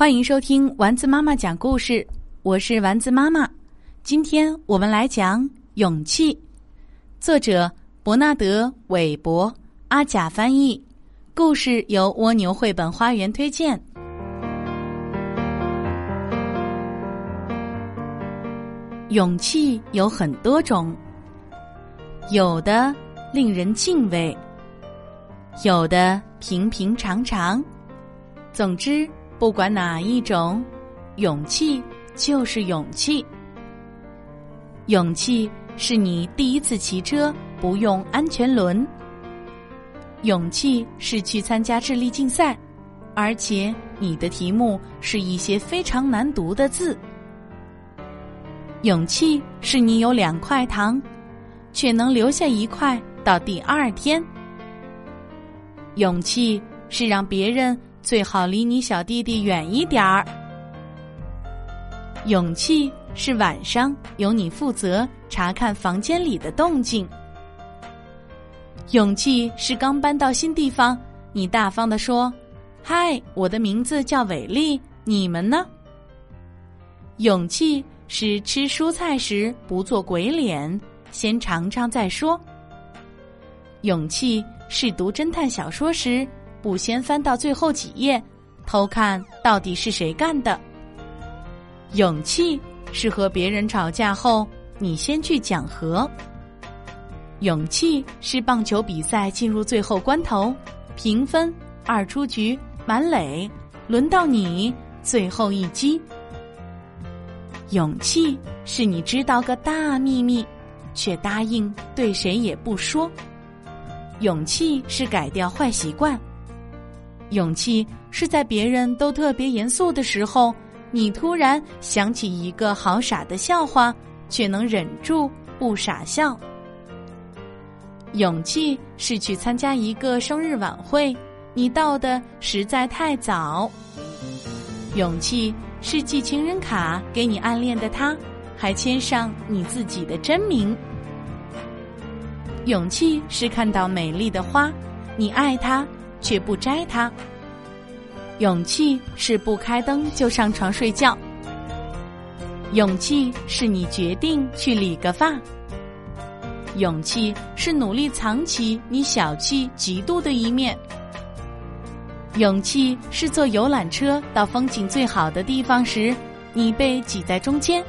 欢迎收听丸子妈妈讲故事，我是丸子妈妈。今天我们来讲《勇气》，作者伯纳德·韦伯，阿甲翻译，故事由蜗牛绘本花园推荐。勇气有很多种，有的令人敬畏，有的平平常常。总之。不管哪一种，勇气就是勇气。勇气是你第一次骑车不用安全轮。勇气是去参加智力竞赛，而且你的题目是一些非常难读的字。勇气是你有两块糖，却能留下一块到第二天。勇气是让别人。最好离你小弟弟远一点儿。勇气是晚上由你负责查看房间里的动静。勇气是刚搬到新地方，你大方的说：“嗨，我的名字叫伟丽，你们呢？”勇气是吃蔬菜时不做鬼脸，先尝尝再说。勇气是读侦探小说时。不先翻到最后几页，偷看到底是谁干的。勇气是和别人吵架后，你先去讲和。勇气是棒球比赛进入最后关头，平分二出局满垒，轮到你最后一击。勇气是你知道个大秘密，却答应对谁也不说。勇气是改掉坏习惯。勇气是在别人都特别严肃的时候，你突然想起一个好傻的笑话，却能忍住不傻笑。勇气是去参加一个生日晚会，你到的实在太早。勇气是寄情人卡给你暗恋的他，还签上你自己的真名。勇气是看到美丽的花，你爱它。却不摘它。勇气是不开灯就上床睡觉。勇气是你决定去理个发。勇气是努力藏起你小气、嫉妒的一面。勇气是坐游览车到风景最好的地方时，你被挤在中间。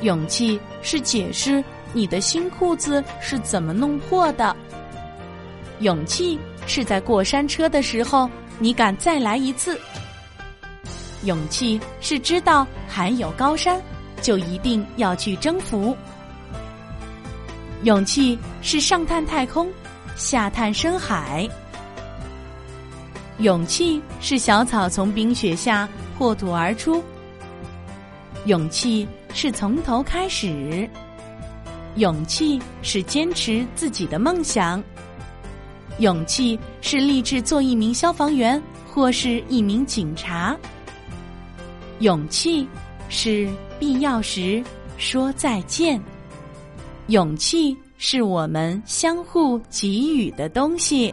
勇气是解释你的新裤子是怎么弄破的。勇气是在过山车的时候，你敢再来一次。勇气是知道还有高山，就一定要去征服。勇气是上探太空，下探深海。勇气是小草从冰雪下破土而出。勇气是从头开始。勇气是坚持自己的梦想。勇气是立志做一名消防员或是一名警察。勇气是必要时说再见。勇气是我们相互给予的东西。